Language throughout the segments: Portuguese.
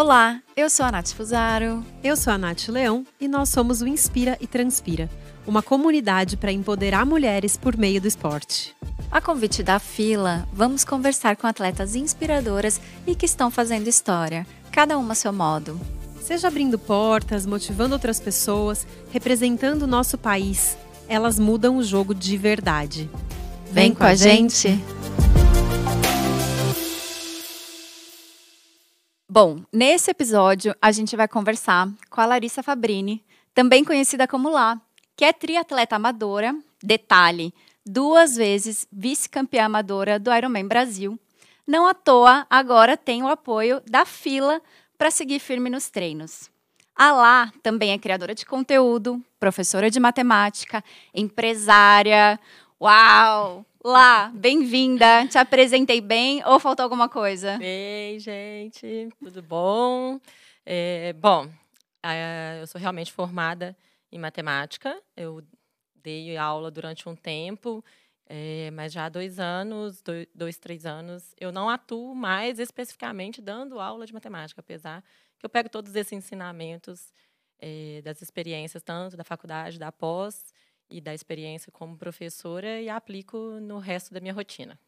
Olá, eu sou a Nath Fusaro. Eu sou a Nath Leão e nós somos o Inspira e Transpira, uma comunidade para empoderar mulheres por meio do esporte. A convite da fila, vamos conversar com atletas inspiradoras e que estão fazendo história, cada uma a seu modo. Seja abrindo portas, motivando outras pessoas, representando o nosso país, elas mudam o jogo de verdade. Vem, Vem com a gente. gente. Bom, nesse episódio a gente vai conversar com a Larissa Fabrini, também conhecida como Lá, que é triatleta amadora, detalhe, duas vezes vice-campeã amadora do Ironman Brasil. Não à toa, agora tem o apoio da fila para seguir firme nos treinos. A Lá também é criadora de conteúdo, professora de matemática, empresária. Uau! Lá, bem-vinda. Te apresentei bem ou faltou alguma coisa? Bem, gente, tudo bom? É, bom, eu sou realmente formada em matemática. Eu dei aula durante um tempo, é, mas já há dois anos, dois, três anos, eu não atuo mais especificamente dando aula de matemática, apesar que eu pego todos esses ensinamentos é, das experiências, tanto da faculdade, da pós, e da experiência como professora e aplico no resto da minha rotina.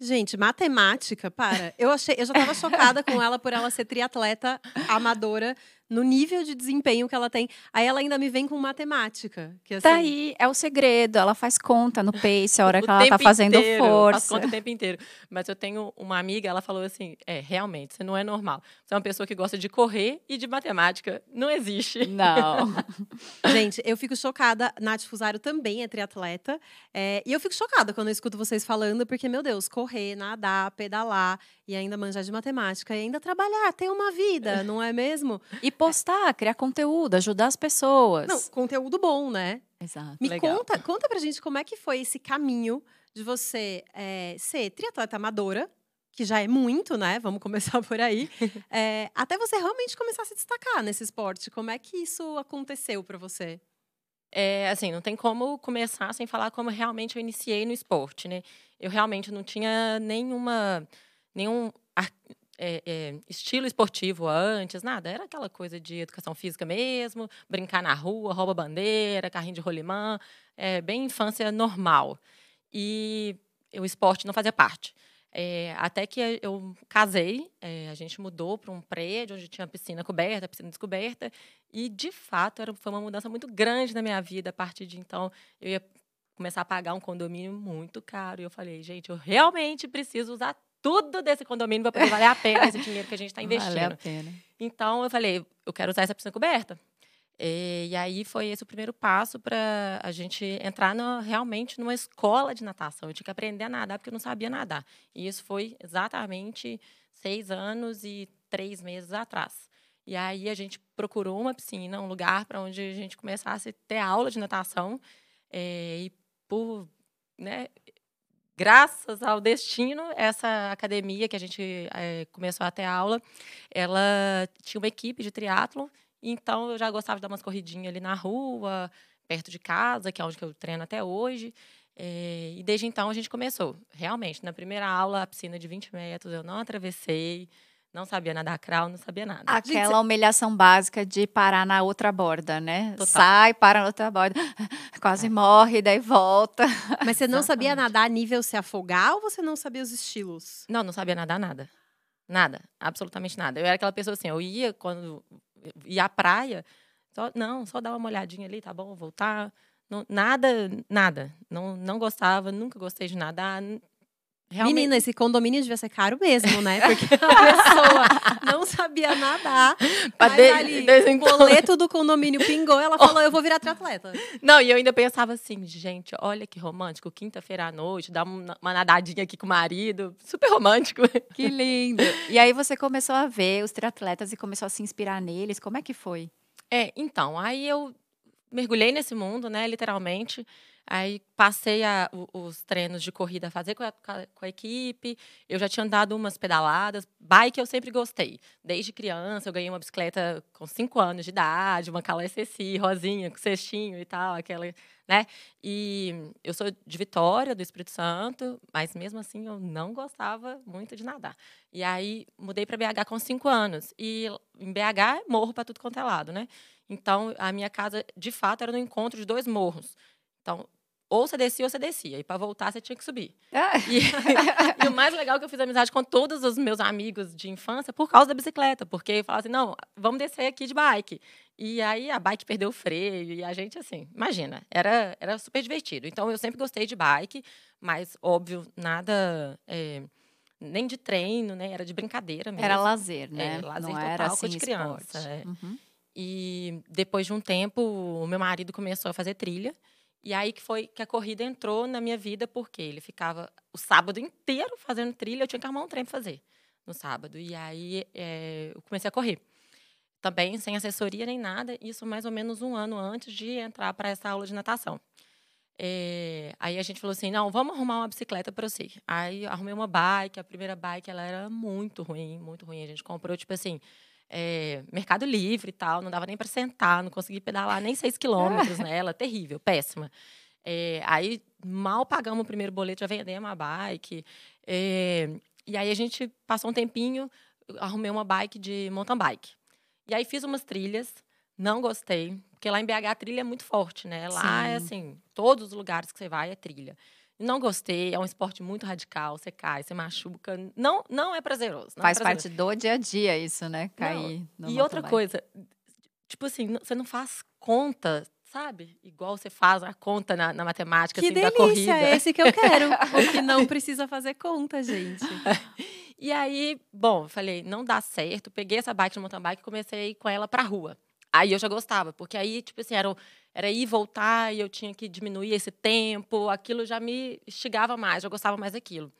Gente, matemática, para. Eu achei, eu já estava chocada com ela por ela ser triatleta amadora no nível de desempenho que ela tem. Aí ela ainda me vem com matemática. Que, tá assim... Tá aí, é o segredo. Ela faz conta no pace, a hora que ela tá fazendo inteiro, força. Faz conta o tempo inteiro. Mas eu tenho uma amiga, ela falou assim: é, realmente, você não é normal. Você é uma pessoa que gosta de correr e de matemática. Não existe. Não. Gente, eu fico chocada. Nath Fusaro também é triatleta. É, e eu fico chocada quando eu escuto vocês falando, porque, meu Deus, correr, nadar, pedalar e ainda manjar de matemática e ainda trabalhar, ter uma vida, não é mesmo? E postar, criar conteúdo, ajudar as pessoas. Não, conteúdo bom, né? Exato. Me legal. conta, conta pra gente como é que foi esse caminho de você é, ser triatleta amadora, que já é muito, né? Vamos começar por aí. é, até você realmente começar a se destacar nesse esporte. Como é que isso aconteceu para você? É, assim, não tem como começar sem falar como realmente eu iniciei no esporte, né? Eu realmente não tinha nenhuma nenhum é, é, estilo esportivo antes, nada. Era aquela coisa de educação física mesmo, brincar na rua, rouba bandeira, carrinho de rolimã, é, bem infância normal. E o esporte não fazia parte. É, até que eu casei, é, a gente mudou para um prédio onde tinha piscina coberta, piscina descoberta, e de fato era, foi uma mudança muito grande na minha vida. A partir de então, eu ia começar a pagar um condomínio muito caro. E eu falei, gente, eu realmente preciso usar tudo desse condomínio para poder valer a pena esse dinheiro que a gente está investindo. Vale a pena. Então eu falei, eu quero usar essa piscina coberta. E, e aí foi esse o primeiro passo para a gente entrar no, realmente numa escola de natação. Eu tinha que aprender a nadar porque eu não sabia nadar. E isso foi exatamente seis anos e três meses atrás. E aí a gente procurou uma piscina, um lugar para onde a gente começasse a ter aula de natação. É, e por né, graças ao destino, essa academia que a gente é, começou a ter aula, ela tinha uma equipe de triatlo, então eu já gostava de dar umas corridinhas ali na rua, perto de casa, que é onde eu treino até hoje. É, e desde então a gente começou. Realmente, na primeira aula, a piscina de 20 metros, eu não atravessei. Não sabia nadar crawl, não sabia nada. Aquela Gente, humilhação básica de parar na outra borda, né? Total. Sai, para na outra borda, quase é. morre, daí volta. Mas você não sabia nadar a nível se afogar ou você não sabia os estilos? Não, não sabia nadar nada. Nada, absolutamente nada. Eu era aquela pessoa assim, eu ia quando ia à praia, só, não, só dar uma olhadinha ali, tá bom, voltar. Não, nada, nada. Não, não gostava, nunca gostei de nadar. Realmente... Menina, esse condomínio devia ser caro mesmo, né? Porque a pessoa não sabia nadar. Mas de, ali, o boleto do condomínio pingou, ela falou, eu vou virar triatleta. Não, e eu ainda pensava assim, gente, olha que romântico, quinta-feira à noite, dar uma, uma nadadinha aqui com o marido, super romântico. Que lindo. E aí você começou a ver os triatletas e começou a se inspirar neles, como é que foi? É, então, aí eu mergulhei nesse mundo, né, literalmente. Aí passei a, os treinos de corrida a fazer com a, com a, equipe. Eu já tinha andado umas pedaladas. Bike eu sempre gostei. Desde criança, eu ganhei uma bicicleta com 5 anos de idade, uma Calais SSI, rosinha, com cestinho e tal, aquela, né? E eu sou de Vitória, do Espírito Santo, mas mesmo assim eu não gostava muito de nadar. E aí mudei para BH com 5 anos. E em BH é morro para tudo quanto é lado, né? Então a minha casa, de fato, era no encontro de dois morros. Então, ou você descia ou você descia. E para voltar, você tinha que subir. Ah. E, e, o mais legal é que eu fiz amizade com todos os meus amigos de infância por causa da bicicleta. Porque eu falava assim, não, vamos descer aqui de bike. E aí a bike perdeu o freio. E a gente, assim, imagina, era, era super divertido. Então, eu sempre gostei de bike. Mas, óbvio, nada... É, nem de treino, né? Era de brincadeira mesmo. Era lazer, né? É, lazer Não total, era assim, de criança. É. Uhum. E depois de um tempo, o meu marido começou a fazer trilha. E aí que foi que a corrida entrou na minha vida, porque ele ficava o sábado inteiro fazendo trilha, eu tinha que arrumar um trem para fazer no sábado. E aí é, eu comecei a correr. Também sem assessoria nem nada, isso mais ou menos um ano antes de entrar para essa aula de natação. É, aí a gente falou assim, não, vamos arrumar uma bicicleta para você. Aí arrumei uma bike, a primeira bike ela era muito ruim, muito ruim. A gente comprou, tipo assim, é, Mercado Livre e tal, não dava nem para sentar, não consegui pedalar nem seis quilômetros nela, terrível, péssima. É, aí mal pagamos o primeiro boleto, já vendemos a bike. É, e aí a gente passou um tempinho, arrumei uma bike de mountain bike. E aí fiz umas trilhas, não gostei, porque lá em BH a trilha é muito forte, né? Lá é Sim. é assim, todos os lugares que você vai é trilha. Não gostei, é um esporte muito radical, você cai, você machuca. Não, não é prazeroso. Não é Faz é prazeroso. parte do dia a dia isso, né? Cair. e outra coisa, tipo assim, você não faz conta, sabe? Igual você faz a conta na, na matemática, que assim, delícia, da corrida. É esse que eu quero. porque não precisa fazer conta, gente. e aí, bom, falei, não dá certo. Peguei essa bike de mountain bike e comecei a ir com ela pra rua. Aí eu já gostava, porque aí, tipo assim, era, era ir voltar e eu tinha que diminuir esse tempo, aquilo já me instigava mais, eu gostava mais daquilo.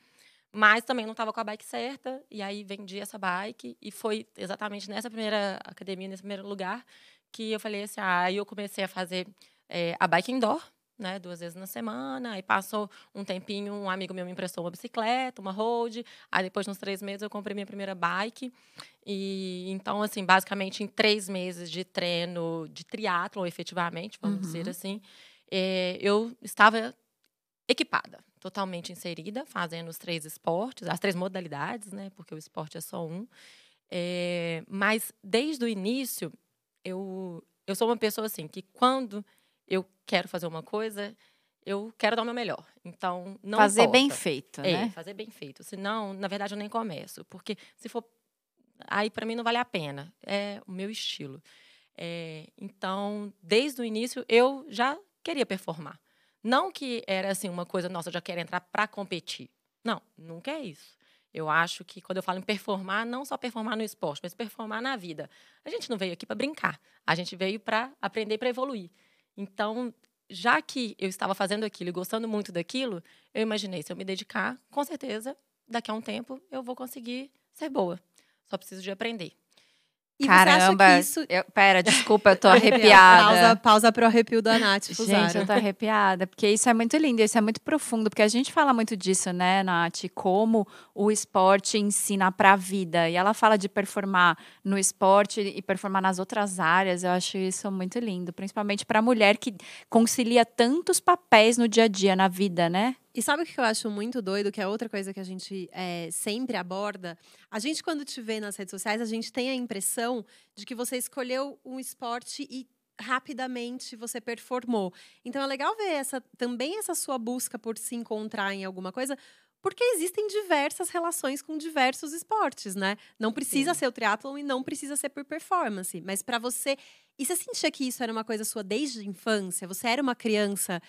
Mas também não estava com a bike certa, e aí vendi essa bike, e foi exatamente nessa primeira academia, nesse primeiro lugar, que eu falei assim: ah, aí eu comecei a fazer é, a bike indoor, né, duas vezes na semana. Aí passou um tempinho, um amigo meu me emprestou uma bicicleta, uma road. Aí depois, nos três meses, eu comprei minha primeira bike. E então, assim, basicamente em três meses de treino de triatlo, efetivamente, vamos uhum. dizer assim, é, eu estava equipada, totalmente inserida, fazendo os três esportes, as três modalidades, né? Porque o esporte é só um. É, mas desde o início, eu eu sou uma pessoa assim que quando eu quero fazer uma coisa, eu quero dar o meu melhor. Então, não Fazer importa. bem feito, é, né? fazer bem feito. Senão, na verdade, eu nem começo. Porque se for... Aí, para mim, não vale a pena. É o meu estilo. É, então, desde o início, eu já queria performar. Não que era assim uma coisa, nossa, eu já quero entrar para competir. Não, nunca é isso. Eu acho que quando eu falo em performar, não só performar no esporte, mas performar na vida. A gente não veio aqui para brincar. A gente veio para aprender para evoluir. Então, já que eu estava fazendo aquilo e gostando muito daquilo, eu imaginei, se eu me dedicar, com certeza, daqui a um tempo eu vou conseguir ser boa. Só preciso de aprender. E Caramba, isso... eu, pera, desculpa, eu tô arrepiada. pausa, pausa pro arrepio da Nath. Gente, eu tô arrepiada, porque isso é muito lindo, isso é muito profundo, porque a gente fala muito disso, né, Nath? Como o esporte ensina pra vida. E ela fala de performar no esporte e performar nas outras áreas. Eu acho isso muito lindo, principalmente pra mulher que concilia tantos papéis no dia a dia, na vida, né? E sabe o que eu acho muito doido, que é outra coisa que a gente é, sempre aborda? A gente, quando te vê nas redes sociais, a gente tem a impressão de que você escolheu um esporte e rapidamente você performou. Então é legal ver essa também essa sua busca por se encontrar em alguma coisa, porque existem diversas relações com diversos esportes, né? Não precisa Sim. ser o triatlon e não precisa ser por performance, mas para você, e você sentia que isso era uma coisa sua desde a infância? Você era uma criança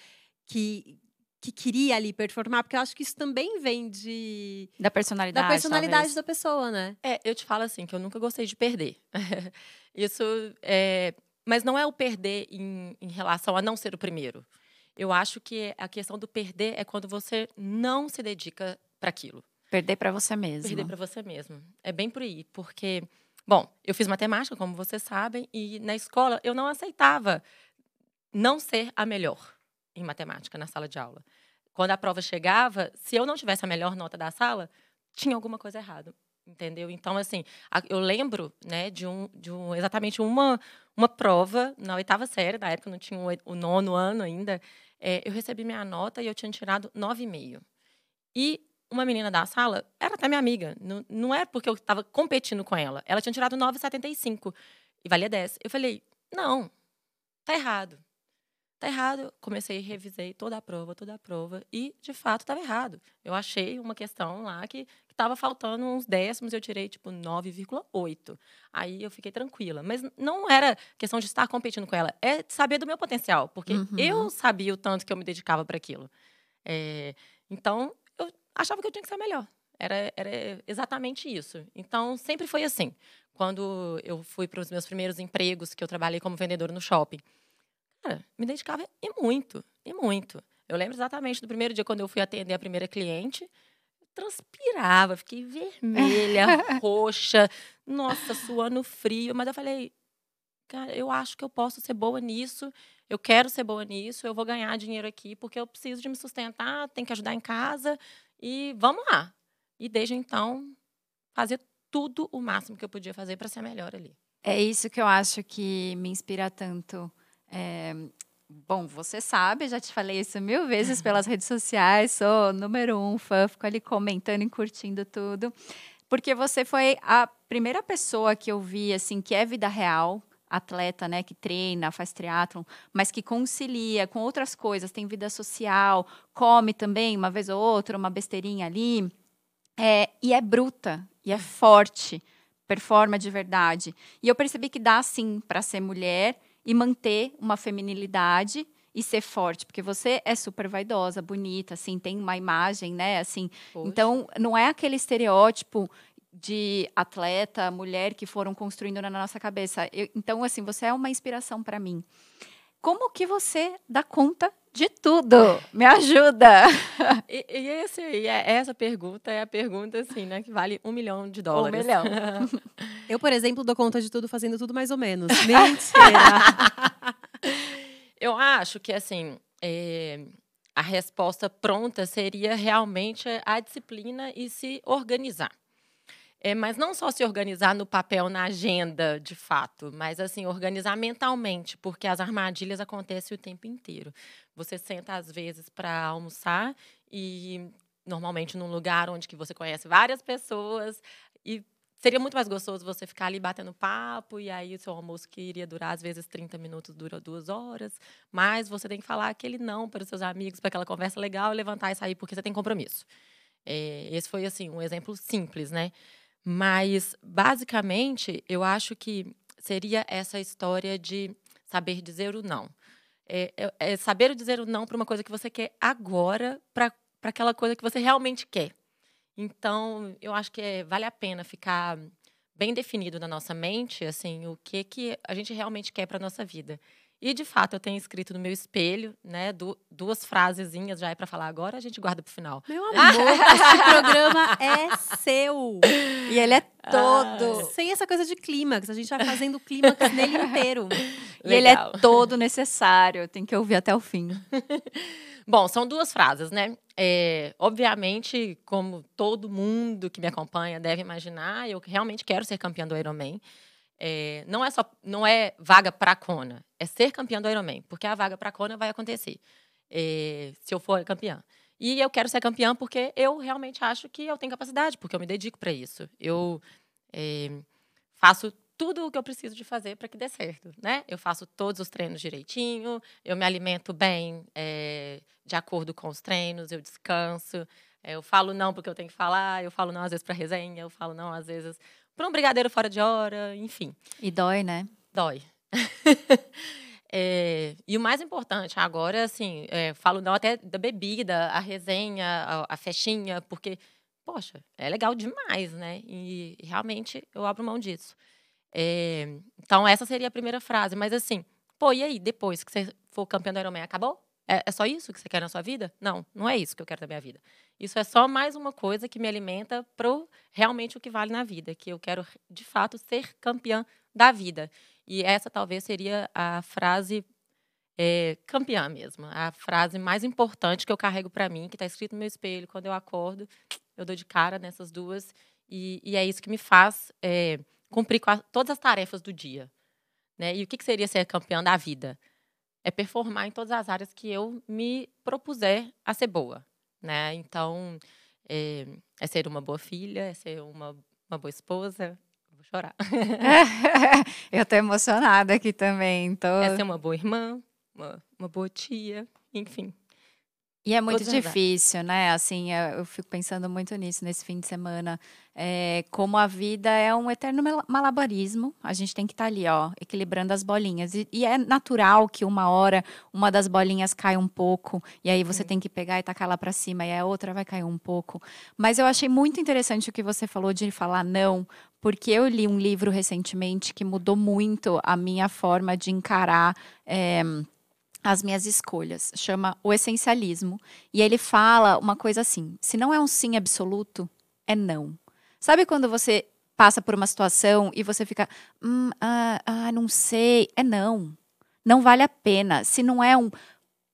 que que queria ali performar, porque eu acho que isso também vem de. Da personalidade. Da personalidade talvez. da pessoa, né? É, eu te falo assim, que eu nunca gostei de perder. isso é. Mas não é o perder em, em relação a não ser o primeiro. Eu acho que a questão do perder é quando você não se dedica para aquilo. Perder para você mesmo. Perder para você mesmo. É bem por aí, porque bom, eu fiz matemática, como vocês sabem, e na escola eu não aceitava não ser a melhor. Em matemática na sala de aula. Quando a prova chegava, se eu não tivesse a melhor nota da sala, tinha alguma coisa errada entendeu? Então, assim, eu lembro, né, de um, de um exatamente uma, uma prova na oitava série, na época não tinha o, nono ano ainda, é, eu recebi minha nota e eu tinha tirado nove e meio. E uma menina da sala, era até minha amiga, não, não é porque eu estava competindo com ela, ela tinha tirado 9,75 e valia 10. Eu falei, não, tá errado. Tá errado. Comecei, revisei toda a prova, toda a prova, e de fato estava errado. Eu achei uma questão lá que estava faltando uns décimos, eu tirei tipo 9,8. Aí eu fiquei tranquila. Mas não era questão de estar competindo com ela, é saber do meu potencial, porque uhum. eu sabia o tanto que eu me dedicava para aquilo. É, então, eu achava que eu tinha que ser melhor. Era, era exatamente isso. Então, sempre foi assim. Quando eu fui para os meus primeiros empregos, que eu trabalhei como vendedor no shopping, cara, me dedicava e muito, e muito. Eu lembro exatamente do primeiro dia quando eu fui atender a primeira cliente transpirava, fiquei vermelha, roxa, nossa, suando frio. Mas eu falei, cara, eu acho que eu posso ser boa nisso, eu quero ser boa nisso, eu vou ganhar dinheiro aqui, porque eu preciso de me sustentar, tenho que ajudar em casa, e vamos lá. E desde então, fazer tudo o máximo que eu podia fazer para ser melhor ali. É isso que eu acho que me inspira tanto. É, Bom, você sabe, já te falei isso mil vezes pelas redes sociais, sou número um fã, fico ali comentando e curtindo tudo. Porque você foi a primeira pessoa que eu vi, assim, que é vida real, atleta, né, que treina, faz triatlon, mas que concilia com outras coisas, tem vida social, come também, uma vez ou outra, uma besteirinha ali, é, e é bruta, e é forte, performa de verdade. E eu percebi que dá, sim, para ser mulher e manter uma feminilidade e ser forte, porque você é super vaidosa, bonita, assim, tem uma imagem, né, assim. Poxa. Então, não é aquele estereótipo de atleta, mulher que foram construindo na nossa cabeça. Eu, então, assim, você é uma inspiração para mim. Como que você dá conta de tudo? Me ajuda! E, e esse, e é, essa pergunta é a pergunta, assim, né, que vale um milhão de dólares. Um milhão. Eu, por exemplo, dou conta de tudo fazendo tudo mais ou menos. Mentira! Eu acho que, assim, é, a resposta pronta seria realmente a disciplina e se organizar. É, mas não só se organizar no papel, na agenda, de fato, mas assim, organizar mentalmente, porque as armadilhas acontecem o tempo inteiro. Você senta, às vezes, para almoçar e normalmente num lugar onde que você conhece várias pessoas e seria muito mais gostoso você ficar ali batendo papo e aí o seu almoço que iria durar às vezes 30 minutos dura duas horas, mas você tem que falar aquele não para os seus amigos, para aquela conversa legal levantar e sair porque você tem compromisso. É, esse foi assim um exemplo simples, né? Mas, basicamente, eu acho que seria essa história de saber dizer o não. É, é, é saber dizer o não para uma coisa que você quer agora, para aquela coisa que você realmente quer. Então, eu acho que é, vale a pena ficar bem definido na nossa mente, assim, o que que a gente realmente quer para nossa vida. E, de fato, eu tenho escrito no meu espelho, né, du duas frasezinhas já é para falar agora, a gente guarda pro final. Meu amor, esse programa é seu. E ele é todo. Ah. Sem essa coisa de clímax, a gente vai fazendo clímax nele inteiro. E ele é todo necessário, tem que ouvir até o fim. Bom, são duas frases, né? É, obviamente, como todo mundo que me acompanha deve imaginar, eu realmente quero ser campeã do Ironman. É, não é só não é vaga para Kona, é ser campeã do Ironman, porque a vaga para Kona vai acontecer é, se eu for campeã. E eu quero ser campeã porque eu realmente acho que eu tenho capacidade, porque eu me dedico para isso. Eu é, faço tudo o que eu preciso de fazer para que dê certo, né? Eu faço todos os treinos direitinho, eu me alimento bem é, de acordo com os treinos, eu descanso, é, eu falo não porque eu tenho que falar, eu falo não às vezes para resenha, eu falo não às vezes para um brigadeiro fora de hora, enfim. E dói, né? Dói. é, e o mais importante agora, assim, é, falo não até da bebida, a resenha, a, a, festinha, porque, poxa, é legal demais, né? E realmente eu abro mão disso. É, então, essa seria a primeira frase. Mas assim, pô, e aí, depois que você for campeão do Ironman, acabou? É, é, só isso que você quer na sua vida? Não, não é isso que eu quero da minha vida. Isso é só mais uma coisa que me alimenta para realmente o que vale na vida, que eu quero, de fato, ser campeã da vida. E essa talvez seria a frase é, campeã mesmo. A frase mais importante que eu carrego para mim, que está escrito no meu espelho, quando eu acordo, eu dou de cara nessas duas. E, e é isso que me faz é, cumprir a, todas as tarefas do dia. Né? E o que, que seria ser campeã da vida? É performar em todas as áreas que eu me propuser a ser boa. Né? Então, é, é ser uma boa filha, é ser uma, uma boa esposa, vou chorar. eu estou emocionada aqui também. Tô... É ser uma boa irmã, uma, uma boa tia, enfim. E é muito difícil, né? Assim, eu fico pensando muito nisso nesse fim de semana. É, como a vida é um eterno malabarismo, a gente tem que estar tá ali, ó, equilibrando as bolinhas. E, e, é natural que uma hora uma das bolinhas cai um pouco, e aí você tem que pegar e tacar lá para cima, e a outra vai cair um pouco. Mas eu achei muito interessante o que você falou de falar não, porque eu li um livro recentemente que mudou muito a minha forma de encarar. É, as minhas escolhas. Chama O Essencialismo. E ele fala uma coisa assim: se não é um sim absoluto, é não. Sabe quando você passa por uma situação e você fica, hum, ah, ah, não sei, é não. Não vale a pena. Se não é um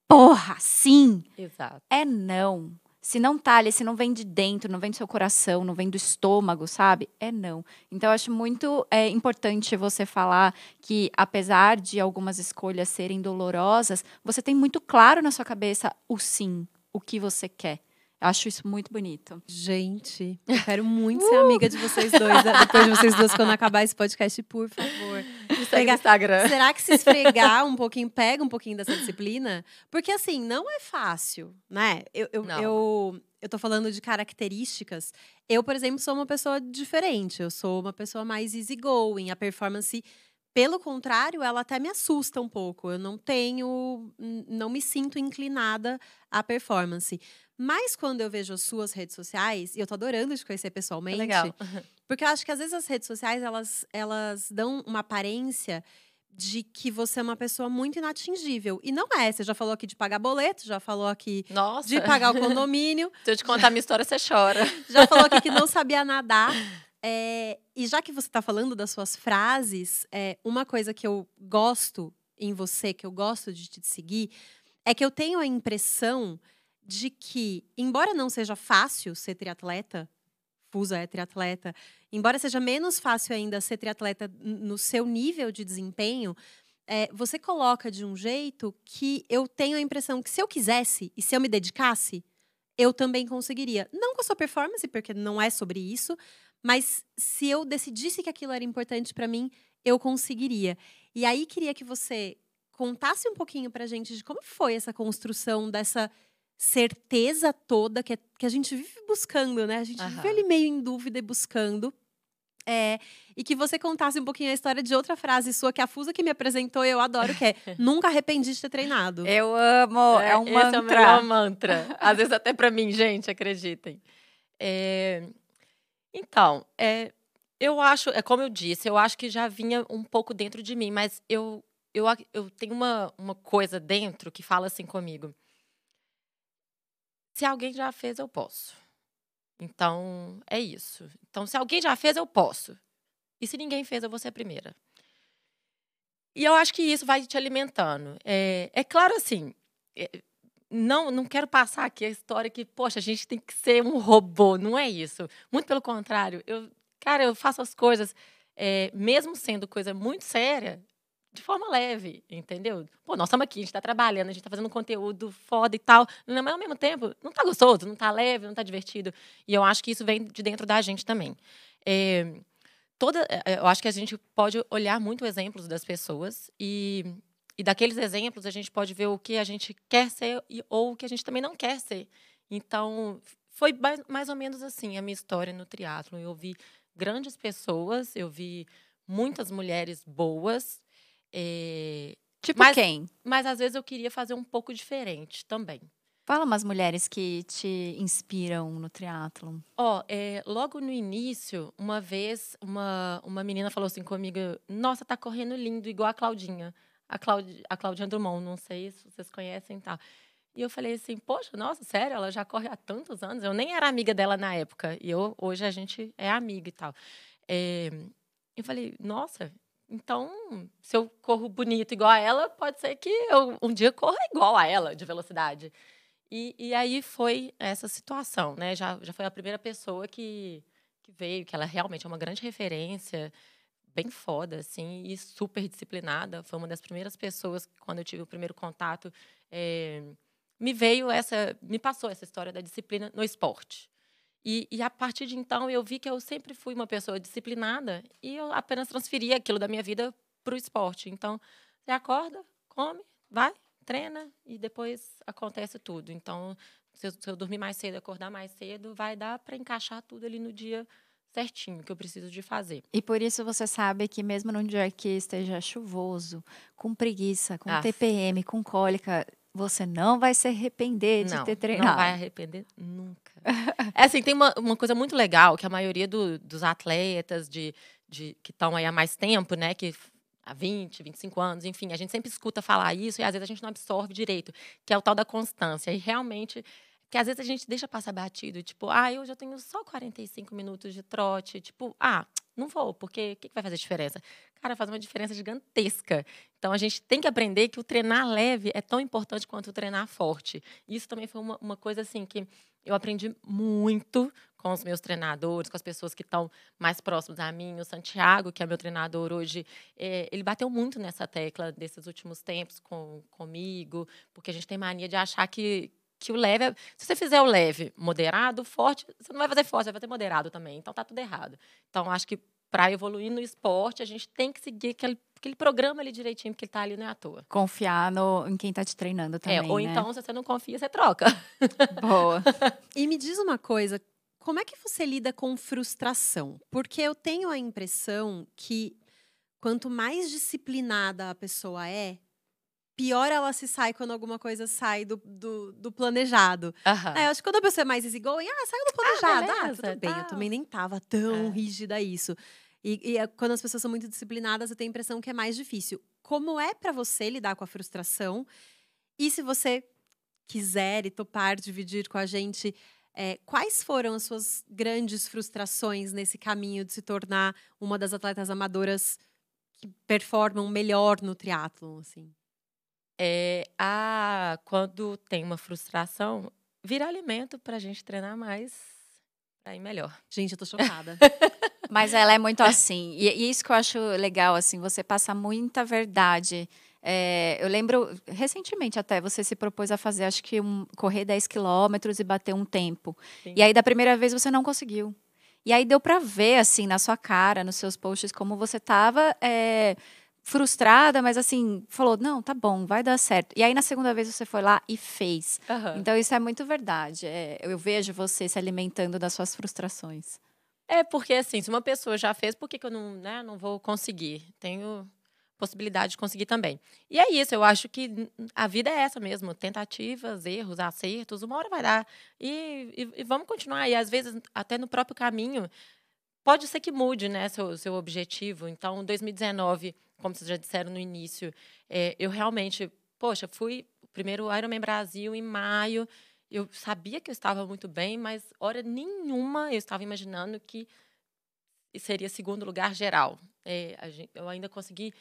porra, sim, Exato. é não. Se não tá ali, se não vem de dentro, não vem do seu coração, não vem do estômago, sabe? É não. Então, eu acho muito é, importante você falar que, apesar de algumas escolhas serem dolorosas, você tem muito claro na sua cabeça o sim, o que você quer. Acho isso muito bonito. Gente, eu quero muito ser amiga de vocês dois, né? depois de vocês duas, quando acabar esse podcast, por favor. Pegar, Instagram. Será que se esfregar um pouquinho, pega um pouquinho dessa disciplina? Porque, assim, não é fácil, né? Eu, eu, eu, eu tô falando de características. Eu, por exemplo, sou uma pessoa diferente. Eu sou uma pessoa mais easygoing. A performance pelo contrário, ela até me assusta um pouco. Eu não tenho, não me sinto inclinada à performance. Mas quando eu vejo as suas redes sociais, e eu tô adorando te conhecer pessoalmente. Legal. Porque eu acho que às vezes as redes sociais, elas, elas dão uma aparência de que você é uma pessoa muito inatingível. E não é. Você já falou aqui de pagar boleto, já falou aqui Nossa. de pagar o condomínio. Se eu te contar minha história, você chora. Já falou aqui que não sabia nadar. É, e já que você está falando das suas frases, é, uma coisa que eu gosto em você, que eu gosto de te seguir, é que eu tenho a impressão de que, embora não seja fácil ser triatleta, Fusa é triatleta, embora seja menos fácil ainda ser triatleta no seu nível de desempenho, é, você coloca de um jeito que eu tenho a impressão que se eu quisesse e se eu me dedicasse, eu também conseguiria. Não com a sua performance, porque não é sobre isso, mas se eu decidisse que aquilo era importante para mim, eu conseguiria. E aí queria que você contasse um pouquinho pra gente de como foi essa construção dessa certeza toda que, é, que a gente vive buscando, né? A gente uhum. vive ali meio em dúvida e buscando. É, e que você contasse um pouquinho a história de outra frase sua, que a Fusa que me apresentou, eu adoro, que é nunca arrependi de ter treinado. Eu amo, é, é um mantra. é o melhor mantra. Às vezes até para mim, gente, acreditem. É, então, é, eu acho, é como eu disse, eu acho que já vinha um pouco dentro de mim, mas eu, eu, eu tenho uma, uma coisa dentro que fala assim comigo. Se alguém já fez, eu posso. Então, é isso. Então, se alguém já fez, eu posso. E se ninguém fez, eu vou ser a primeira. E eu acho que isso vai te alimentando. É, é claro, assim, é, não, não quero passar aqui a história que, poxa, a gente tem que ser um robô. Não é isso. Muito pelo contrário. Eu, cara, eu faço as coisas, é, mesmo sendo coisa muito séria, de forma leve, entendeu? Pô, nós estamos aqui, a gente está trabalhando, a gente está fazendo um conteúdo foda e tal, mas ao mesmo tempo não está gostoso, não está leve, não está divertido. E eu acho que isso vem de dentro da gente também. É, toda, é, eu acho que a gente pode olhar muito exemplos das pessoas e, e daqueles exemplos a gente pode ver o que a gente quer ser ou o que a gente também não quer ser. Então, foi mais ou menos assim a minha história no triatlo. Eu vi grandes pessoas, eu vi muitas mulheres boas, é, tipo mas, quem? Mas às vezes eu queria fazer um pouco diferente também. Fala umas mulheres que te inspiram no triatlon. Ó, oh, é, logo no início, uma vez, uma, uma menina falou assim comigo: Nossa, tá correndo lindo, igual a Claudinha. A, Claudi, a Claudinha Drummond, não sei se vocês conhecem, tá? E eu falei assim, poxa, nossa, sério, ela já corre há tantos anos. Eu nem era amiga dela na época. E eu, hoje a gente é amiga e tal. É, eu falei, nossa, Então, se eu corro bonito igual a ela, pode ser que eu um dia corra igual a ela de velocidade. E, e aí foi essa situação, né? Já, já foi a primeira pessoa que, que veio, que ela realmente é uma grande referência, bem foda, assim, e super disciplinada. Foi uma das primeiras pessoas que, quando eu tive o primeiro contato, é, me veio essa, me passou essa história da disciplina no esporte. E, e, a partir de então eu vi que eu sempre fui uma pessoa disciplinada e eu apenas transferia aquilo da minha vida para o esporte. Então, você acorda, come, vai, treina e depois acontece tudo. Então, se eu, se eu dormir mais cedo, acordar mais cedo, vai dar para encaixar tudo ali no dia certinho que eu preciso de fazer. E por isso você sabe que mesmo num dia que esteja chuvoso, com preguiça, com ah. TPM, com cólica, você não vai se arrepender de não, ter treinado. Não vai arrepender nunca. é assim, tem uma, uma coisa muito legal que a maioria do, dos atletas de, de que estão aí há mais tempo, né, que há 20, 25 anos, enfim, a gente sempre escuta falar isso e às vezes a gente não absorve direito, que é o tal da constância. E realmente que às vezes a gente deixa passar batido, tipo, ah, eu já tenho só 45 minutos de trote, tipo, ah, não vou, porque o que, que vai fazer diferença? Cara, faz uma diferença gigantesca. Então a gente tem que aprender que o treinar leve é tão importante quanto o treinar forte. Isso também foi uma, uma coisa assim que eu aprendi muito com os meus treinadores, com as pessoas que estão mais próximos a mim. O Santiago, que é meu treinador hoje, é, ele bateu muito nessa tecla desses últimos tempos com, comigo, porque a gente tem mania de achar que, que o leve, é, se você fizer o leve, moderado, forte, você não vai fazer forte, você vai fazer moderado também. Então tá tudo errado. Então acho que para evoluir no esporte, a gente tem que seguir aquele, aquele programa ali direitinho, porque ele tá ali não é à toa. Confiar no, em quem tá te treinando também. É, ou né? então, se você não confia, você troca. Boa. e me diz uma coisa, como é que você lida com frustração? Porque eu tenho a impressão que quanto mais disciplinada a pessoa é, pior ela se sai quando alguma coisa sai do, do, do planejado. Uhum. É, acho que quando a pessoa é mais easygoing, ah, saiu do planejado. Ah, ah tudo bem, eu também nem tava tão é. rígida a isso. E, e, é, quando as pessoas são muito disciplinadas, eu tenho a impressão que é mais difícil. Como é para você lidar com a frustração? E se você quiser e topar dividir com a gente, é, quais foram as suas grandes frustrações nesse caminho de se tornar uma das atletas amadoras que performam melhor no triatlon, assim? É, a, quando tem uma frustração, vira alimento para a gente treinar mais, para ir melhor. Gente, eu tô chocada. Mas ela é muito assim. E, e, isso que eu acho legal, assim, você passa muita verdade. É, eu lembro, recentemente até, você se propôs a fazer, acho que, um, correr 10 quilômetros e bater um tempo. Sim. E aí, da primeira vez, você não conseguiu. E aí, deu para ver, assim, na sua cara, nos seus posts, como você estava... É, frustrada, mas assim, falou: não, tá bom, vai dar certo. E aí na segunda vez você foi lá e fez. Uhum. Então isso é muito verdade. É, eu vejo você se alimentando das suas frustrações. É, porque assim, se uma pessoa já fez, por que, que eu não, né, não vou conseguir? Tenho possibilidade de conseguir também. E é isso, eu acho que a vida é essa mesmo, tentativas, erros, acertos, uma hora vai dar. E, e, e vamos continuar. E às vezes, até no próprio caminho, pode ser que mude, né, seu, seu objetivo. Então, 2019 como vocês já disseram no início, é, eu realmente, poxa, fui primeiro Ironman Brasil em maio. Eu sabia que eu estava muito bem, mas hora nenhuma eu estava imaginando que seria segundo lugar geral. É, gente, eu ainda consegui,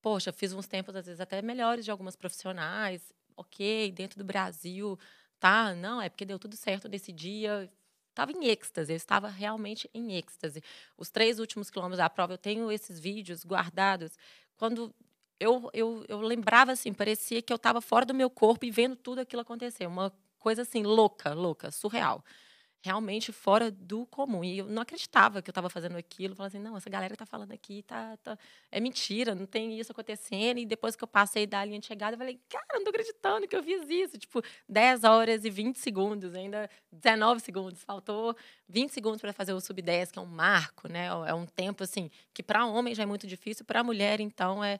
poxa, fiz uns tempos às vezes até melhores de algumas profissionais. Ok, dentro do Brasil, tá? Não, é porque deu tudo certo nesse dia estava em êxtase, eu estava realmente em êxtase. Os três últimos quilômetros da prova, eu tenho esses vídeos guardados. Quando eu, eu, eu lembrava, assim, parecia que eu estava fora do meu corpo e vendo tudo aquilo acontecer. Uma coisa, assim, louca, louca, surreal realmente fora do comum. E eu não acreditava que eu estava fazendo aquilo. Falava assim, não, essa galera está falando aqui tá, tá, é mentira, não tem isso acontecendo. E depois que eu passei da linha de chegada, eu falei, cara, não estou acreditando que eu fiz isso. Tipo, 10 horas e 20 segundos, ainda 19 segundos. Faltou 20 segundos para fazer o sub-10, que é um marco, né? É um tempo, assim, que para homem já é muito difícil, para mulher, então, é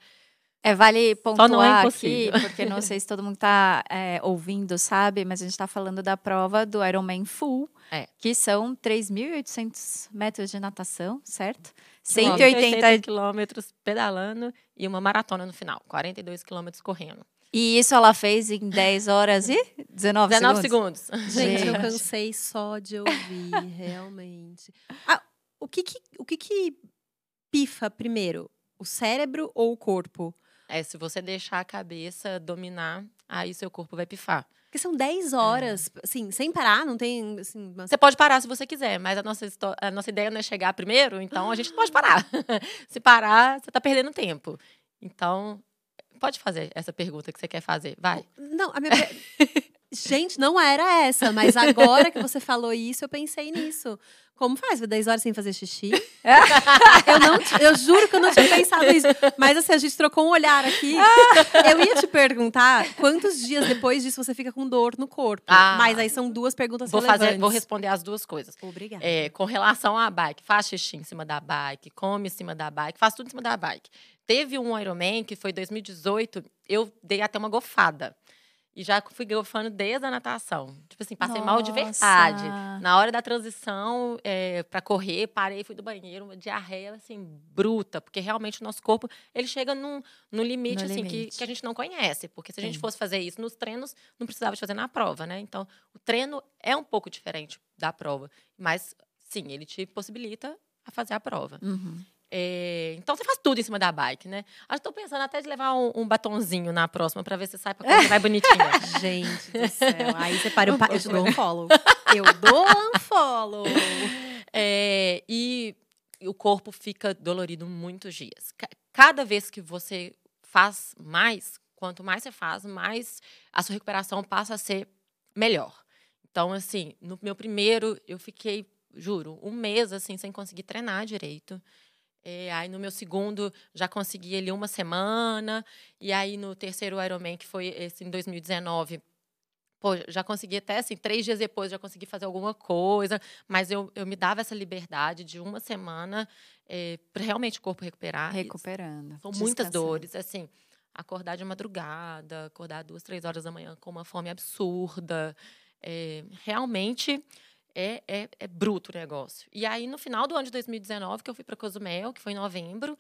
é, vale pontuar é aqui, porque não sei se todo mundo está é, ouvindo, sabe, mas a gente está falando da prova do Ironman Full, é. que são 3.800 metros de natação, certo? 180 quilômetros pedalando e uma maratona no final, 42 quilômetros correndo. E isso ela fez em 10 horas e 19, 19 segundos. segundos. Gente, eu cansei só de ouvir, realmente. Ah, o que que, o que que pifa primeiro? O cérebro ou o corpo? É, se você deixar a cabeça dominar, aí seu corpo vai pifar. Porque são 10 horas, assim, sem parar, não tem. Assim, uma- Você pode parar se você quiser, mas a nossa, a nossa ideia não é chegar primeiro, então a gente não pode parar. se parar, você tá perdendo tempo. Então, pode fazer essa pergunta que você quer fazer. Vai. Não, a minha. Gente, não era essa, mas agora que você falou isso, eu pensei nisso. Como faz? 10 horas sem fazer xixi? eu, não, eu juro que eu não tinha pensado nisso. Mas assim, a gente trocou um olhar aqui. Eu ia te perguntar quantos dias depois disso você fica com dor no corpo. Ah. mas aí são duas perguntas Vou, fazer, relevantes. vou responder as duas coisas. Obrigada. É, com relação à bike, faz xixi em cima da bike, come em cima da bike, faz tudo em cima da bike. Teve um Ironman que foi 2018, eu dei até uma gofada. E já fui gofando desde a natação. Tipo assim, passei mal de verdade. Nossa. Na hora da transição é, para correr, parei, fui do banheiro, uma diarreia assim bruta, porque realmente o nosso corpo ele chega num, num limite No assim que, limite. que a gente não conhece, porque se a gente Sim. fosse fazer isso nos treinos, não precisava de fazer na prova, né? Então, o treino é um pouco diferente da prova, mas sim, ele te possibilita a fazer a prova. Uhum. É, então você faz tudo em cima da bike, né? Acho que tô pensando até de levar um, um batonzinho na próxima para ver se sai para correr mais bonitinha. Gente do céu. Aí você para, eu, eu te dou um follow. Eu dou um follow. É, e o corpo fica dolorido muitos dias. Ca- Cada vez que você faz mais, quanto mais você faz, mais a sua recuperação passa a ser melhor. Então, assim, no meu primeiro, eu fiquei, juro, um mês assim sem conseguir treinar direito. É, aí no meu segundo já consegui ali uma semana. E aí no terceiro Ironman, que foi esse em 2019, pô, já consegui até assim, três dias depois já consegui fazer alguma coisa. Mas eu, eu me dava essa liberdade de uma semana para realmente o corpo recuperar. Recuperando. São muitas descansando. dores, assim. Acordar de madrugada, acordar duas, três horas da manhã com uma fome absurda. É, realmente é, é, é bruto o negócio. E aí, no final do ano de 2019, que eu fui para Cozumel, que foi em novembro,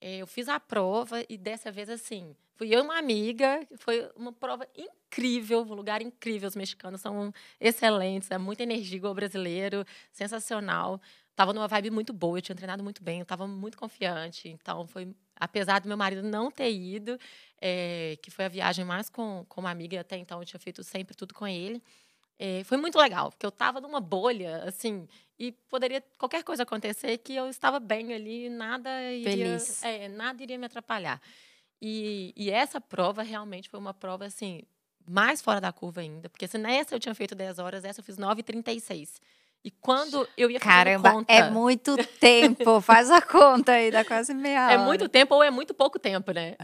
eh, eu fiz a prova e dessa vez, assim, fui eu e uma amiga, foi uma prova incrível, um lugar incrível. Os mexicanos são excelentes, é muita energia igual brasileiro, sensacional. Tava numa vibe muito boa, eu tinha treinado muito bem, eu estava muito confiante. Então, foi, apesar do meu marido não ter ido, eh, que foi a viagem mais com, com uma amiga, até então eu tinha feito sempre tudo com ele. Eh, foi muito legal, porque eu estava numa bolha, assim, e poderia qualquer coisa acontecer que eu estava bem ali, nada iria, Feliz. é, nada iria me atrapalhar. E, e essa prova realmente foi uma prova assim mais fora da curva ainda, porque se nessa eu tinha feito 10 horas, essa eu fiz 9h36. E quando eu ia Caramba, conta, é muito tempo. Faz a conta aí, dá quase meia hora. é muito tempo ou é muito pouco tempo, né?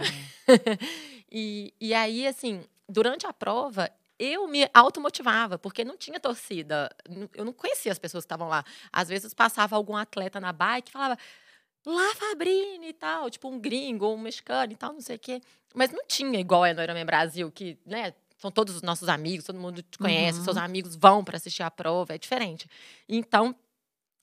e, e aí, assim, durante a prova, eu me automotivava, porque não tinha torcida. Eu não conhecia as pessoas que estavam lá. Às vezes passava algum atleta na bike e falava. Lá, Fabrini e tal, tipo um gringo, um mexicano e tal, não sei o quê. Mas não tinha igual é no Ironman Brasil, que, né, são todos os nossos amigos, todo mundo te conhece, Uhum. seus amigos vão para assistir a prova, é diferente. Então,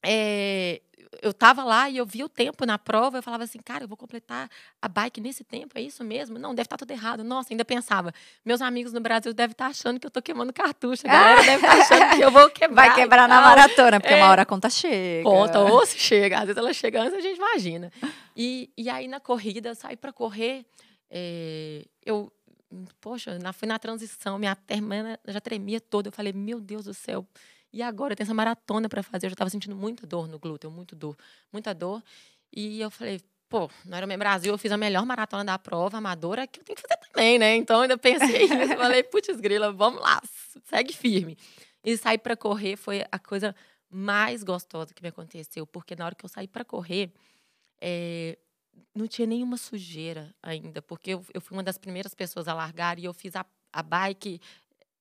é, eu tava lá e eu vi o tempo na prova, eu falava assim, cara, eu vou completar a bike nesse tempo, é isso mesmo? Não, deve estar tudo errado. Nossa, ainda pensava, meus amigos no Brasil devem estar achando que eu tô queimando cartucho, a galera deve estar achando que eu vou quebrar. Vai quebrar na maratona, porque É. uma hora a conta chega. Conta, ou se chega. Às vezes ela chega antes, a gente imagina. E, e aí, na corrida, eu saí para correr. eh, eu, poxa, na, fui na transição, minha perna já tremia toda. Eu falei, meu Deus do céu. E agora, tem essa maratona para fazer. Eu já estava sentindo muita dor no glúteo, muito dor, muita dor. E eu falei, pô, no Ironman Brasil eu fiz a melhor maratona da prova amadora, que eu tenho que fazer também, né? Então, ainda pensei. Eu falei, putz, grila, vamos lá, segue firme. E sair para correr foi a coisa mais gostosa que me aconteceu, porque na hora que eu saí para correr, eh, não tinha nenhuma sujeira ainda, porque eu, eu fui uma das primeiras pessoas a largar e eu fiz a, a bike,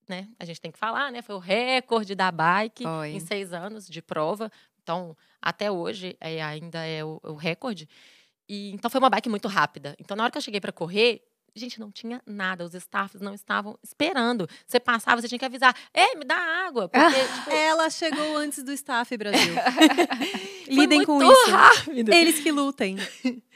né? A gente tem que falar, né? Foi o recorde da bike Foi. em seis anos de prova. Então, até hoje, é, ainda é o, o recorde. E, então, foi uma bike muito rápida. Então, na hora que eu cheguei para correr, gente, não tinha nada. Os staffs não estavam esperando. Você passava, você tinha que avisar. Ei, me dá água. Porque, tipo, Ela chegou antes do staff, Brasil. Lidem com isso. rápido. Eles que lutem.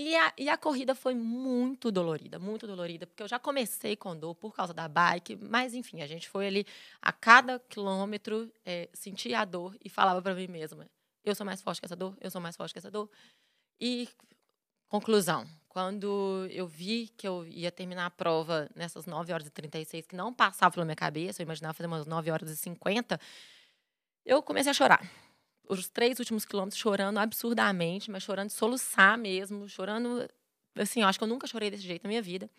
E a, e a corrida foi muito dolorida, muito dolorida, porque eu já comecei com dor por causa da bike, mas enfim, a gente foi ali a cada quilômetro, é, sentia a dor e falava para mim mesma: eu sou mais forte que essa dor, eu sou mais forte que essa dor. E conclusão. Quando eu vi que eu ia terminar a prova nessas 9 horas e 36, que não passava pela minha cabeça, eu imaginava fazer umas 9 horas e 50, eu comecei a chorar. Os três últimos quilômetros chorando absurdamente, mas chorando de soluçar mesmo, chorando. Assim, eu acho que eu nunca chorei desse jeito na minha vida.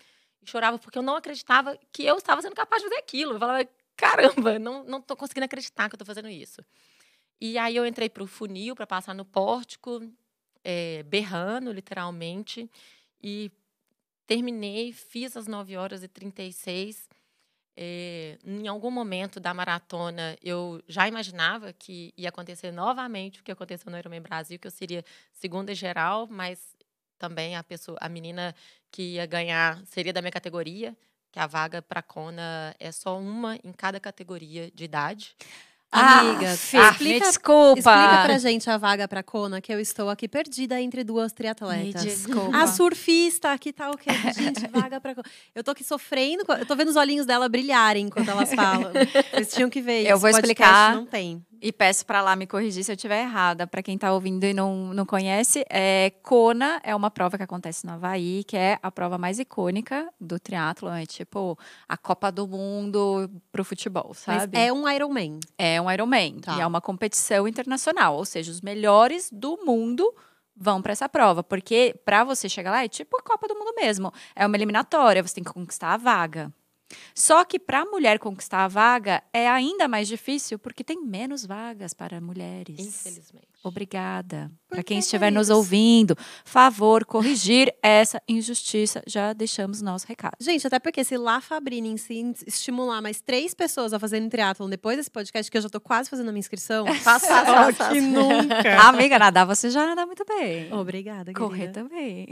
E chorava porque eu não acreditava que eu estava sendo capaz de fazer aquilo. Eu falava, caramba, não, não tô conseguindo acreditar que eu estou fazendo isso. E aí eu entrei para o funil para passar no pórtico, é, berrando, literalmente, e terminei, fiz as 9 horas e 36. É, em algum momento da maratona, eu já imaginava que ia acontecer novamente o que aconteceu no Ironman Brasil, que eu seria segunda geral, mas também a pessoa, a menina que ia ganhar seria da minha categoria, que a vaga para Kona é só uma em cada categoria de idade. Amiga, ah, explica, me desculpa. Explica pra gente a vaga pra Kona, que eu estou aqui perdida entre duas triatletas. Me desculpa. A surfista, que tal o quê? Gente, vaga pra Kona. Eu tô aqui sofrendo, eu tô vendo os olhinhos dela brilharem enquanto elas falam. Vocês tinham que ver isso. Eu vou explicar. Não tem. E peço para lá me corrigir se eu estiver errada. Para quem está ouvindo e não, não conhece, é, Kona é uma prova que acontece no Havaí, que é a prova mais icônica do triatlo. É tipo a Copa do Mundo pro futebol, sabe? Mas é um Ironman. É um Ironman. Tá. E é uma competição internacional. Ou seja, os melhores do mundo vão para essa prova. Porque para você chegar lá é tipo a Copa do Mundo mesmo. É uma eliminatória, você tem que conquistar a vaga. Só que para a mulher conquistar a vaga é ainda mais difícil porque tem menos vagas para mulheres. Infelizmente. Obrigada. Por Para que quem que estiver é nos ouvindo, favor corrigir essa injustiça. Já deixamos nosso recado. Gente, até porque se lá Fabrini se estimular mais três pessoas a fazerem triatlon depois desse podcast, que eu já tô quase fazendo a minha inscrição. Só faço, que nunca. Amiga, nadar você já nada muito bem. Obrigada, Correr querida. também.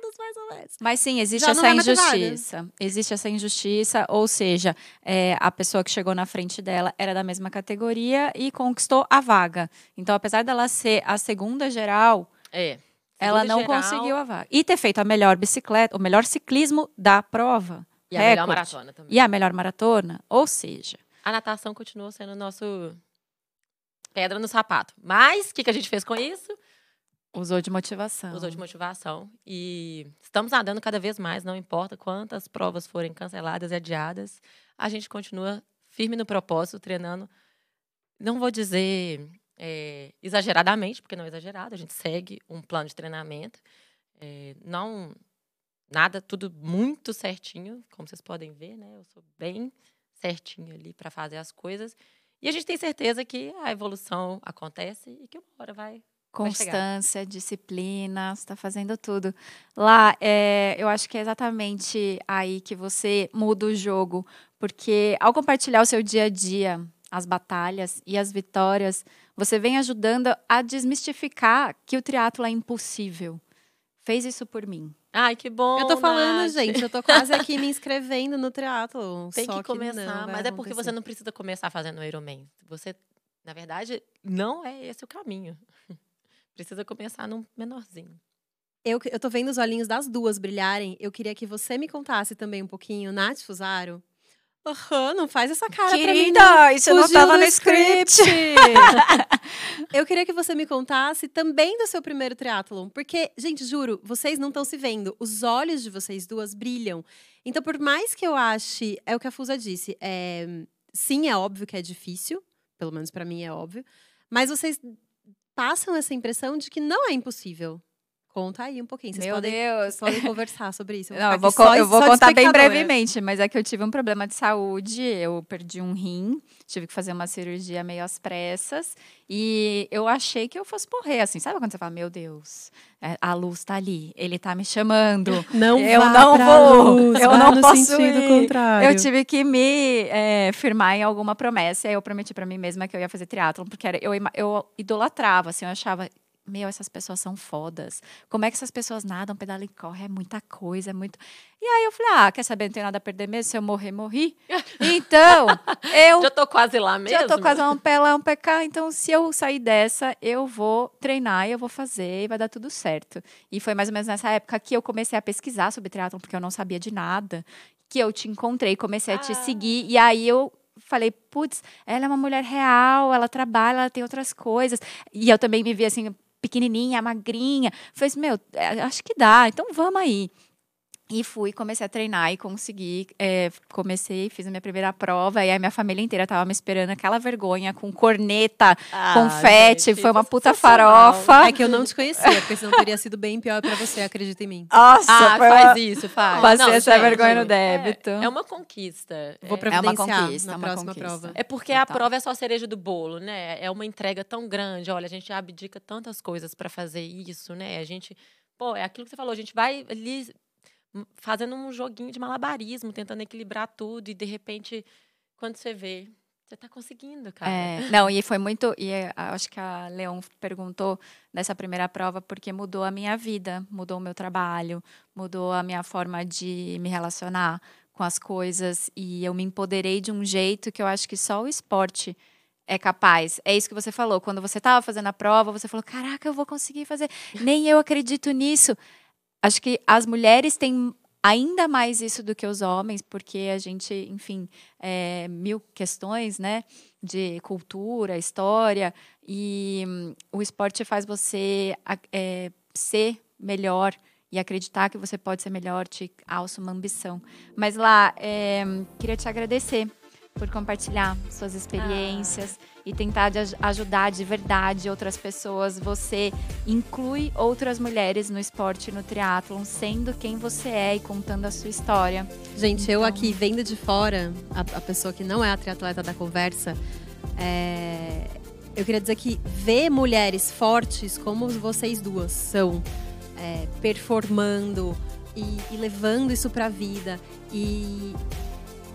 Menos, mais ou menos. Mas sim, existe Já essa injustiça. Existe essa injustiça, ou seja, é, a pessoa que chegou na frente dela era da mesma categoria e conquistou a vaga. Então, apesar dela ser a segunda geral, É. ela não geral conseguiu a vaga. E ter feito a melhor bicicleta, o melhor ciclismo da prova. E a melhor maratona também. E a melhor maratona, ou seja, A natação continuou sendo o nosso pedra no sapato. Mas o que, que a gente fez com isso? Usou de motivação. Usou de motivação. E estamos nadando cada vez mais, não importa quantas provas forem canceladas e adiadas. A gente continua firme no propósito, treinando. Não vou dizer é, exageradamente, porque não é exagerado. A gente segue um plano de treinamento. É, não nada, tudo muito certinho, como vocês podem ver, né? Eu sou bem certinho ali para fazer as coisas. E a gente tem certeza que a evolução acontece e que uma hora vai. Constância, disciplina, você está fazendo tudo. Lá, é, eu acho que é exatamente aí que você muda o jogo, porque ao compartilhar o seu dia a dia, as batalhas e as vitórias, você vem ajudando a desmistificar que o triatlo é impossível. Fez isso por mim. Ai, que bom. Eu tô falando, Nath. gente, eu tô quase aqui me inscrevendo no triatlo. Tem só que começar, não vai mas é porque você não precisa começar fazendo Ironman. Você, na verdade, não é esse o caminho. Precisa começar num menorzinho. Eu, eu tô vendo os olhinhos das duas brilharem. Eu queria que você me contasse também um pouquinho, Nath Fusaro. Aham, não faz essa cara pra mim. Querida, não. isso não Fugiu estava do no script. eu queria que você me contasse também do seu primeiro triatlon. Porque, gente, juro, vocês não estão se vendo. Os olhos de vocês duas brilham. Então, por mais que eu ache, é o que a Fusa disse, é, sim, é óbvio que é difícil, pelo menos pra mim é óbvio, mas vocês passam essa impressão de que não é impossível. Conta aí um pouquinho. Vocês Meu podem, Deus. vocês podem conversar sobre isso. Não, eu vou, só- eu vou só de contar bem brevemente, mas é que eu tive um problema de saúde, eu perdi um rim, tive que fazer uma cirurgia meio às pressas, e eu achei que eu fosse morrer, assim, sabe quando você fala, meu Deus, é, a luz tá ali, ele tá me chamando, Não Eu vá não vou, luz, eu não no posso sentido ir. contrário. eu tive que me é, firmar em alguma promessa, e aí eu prometi pra mim mesma que eu ia fazer triatlon, porque era, eu, eu idolatrava, assim, eu achava... Meu, essas pessoas são fodas. Como é que essas pessoas nadam, pedalam e correm? É muita coisa, é muito. E aí eu falei: ah, quer saber? Não tem nada a perder mesmo. Se eu morrer, morri. Então, eu Já tô quase lá mesmo. já tô quase um pé lá, um pé cá. Então, se eu sair dessa, eu vou treinar e eu vou fazer e vai dar tudo certo. E foi mais ou menos nessa época que eu comecei a pesquisar sobre triatlon, porque eu não sabia de nada. Que eu te encontrei, comecei a te Ah. seguir. E aí eu falei, putz, ela é uma mulher real, ela trabalha, ela tem outras coisas. E eu também me vi assim, pequenininha, magrinha. Falei assim, meu, é, acho que dá, então vamos aí. E fui, comecei a treinar e consegui. É, comecei, fiz a minha primeira prova. E a minha família inteira tava me esperando aquela vergonha, com corneta, Ah, confete. gente, foi uma é puta farofa. É que eu não te conhecia, porque senão teria sido bem pior pra você, acredita em mim. Nossa, Ah, foi faz uma- isso, faz. Passei Não, essa gente, vergonha no é- débito. É, uma conquista. Vou É- providenciar conquista, na é uma próxima conquista. prova. É porque a prova é só a cereja do bolo, né? É uma entrega tão grande. Olha, a gente abdica tantas coisas para fazer isso, né? A gente, pô, é aquilo que você falou, a gente vai ali fazendo um joguinho de malabarismo, tentando equilibrar tudo e de repente, quando você vê, você tá conseguindo, cara. É, não, e foi muito. E é, acho que a Leon perguntou nessa primeira prova porque mudou a minha vida, mudou o meu trabalho, mudou a minha forma de me relacionar com as coisas. E eu me empoderei de um jeito que eu acho que só o esporte é capaz. É isso que você falou. Quando você estava fazendo a prova, você falou: caraca, eu vou conseguir fazer. Nem eu acredito nisso. Acho que as mulheres têm ainda mais isso do que os homens, porque a gente, enfim, é, mil questões, né? De cultura, história, e hum, o esporte faz você é, ser melhor e acreditar que você pode ser melhor, te alça uma ambição. Mas lá, é, queria te agradecer por compartilhar suas experiências e tentar de aj- ajudar de verdade outras pessoas. Você inclui outras mulheres no esporte, no triatlon, sendo quem você é e contando a sua história. Gente, eu Então- aqui vendo de fora, a, a pessoa que não é a triatleta da conversa, é, eu queria dizer que ver mulheres fortes como vocês duas são, é, performando e, e levando isso pra vida e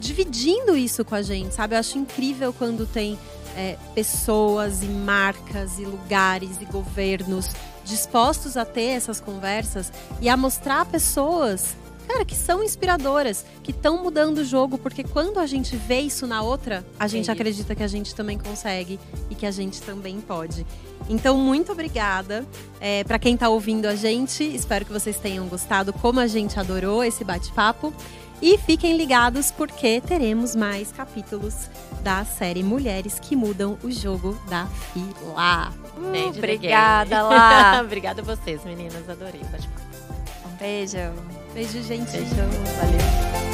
dividindo isso com a gente, sabe? Eu acho incrível quando tem é, pessoas e marcas e lugares e governos dispostos a ter essas conversas e a mostrar pessoas cara, que são inspiradoras, que estão mudando o jogo, porque quando a gente vê isso na outra, a gente isso. acredita que a gente também consegue e que a gente também pode. Então, muito obrigada é, para quem está ouvindo a gente. Espero que vocês tenham gostado, como a gente adorou esse bate-papo. E fiquem ligados porque teremos mais capítulos da série Mulheres que Mudam o Jogo da Fila. The obrigada, lá. Obrigada a vocês, meninas. Adorei o bate-papo. Um beijo. Beijo, gente. Beijo. Valeu.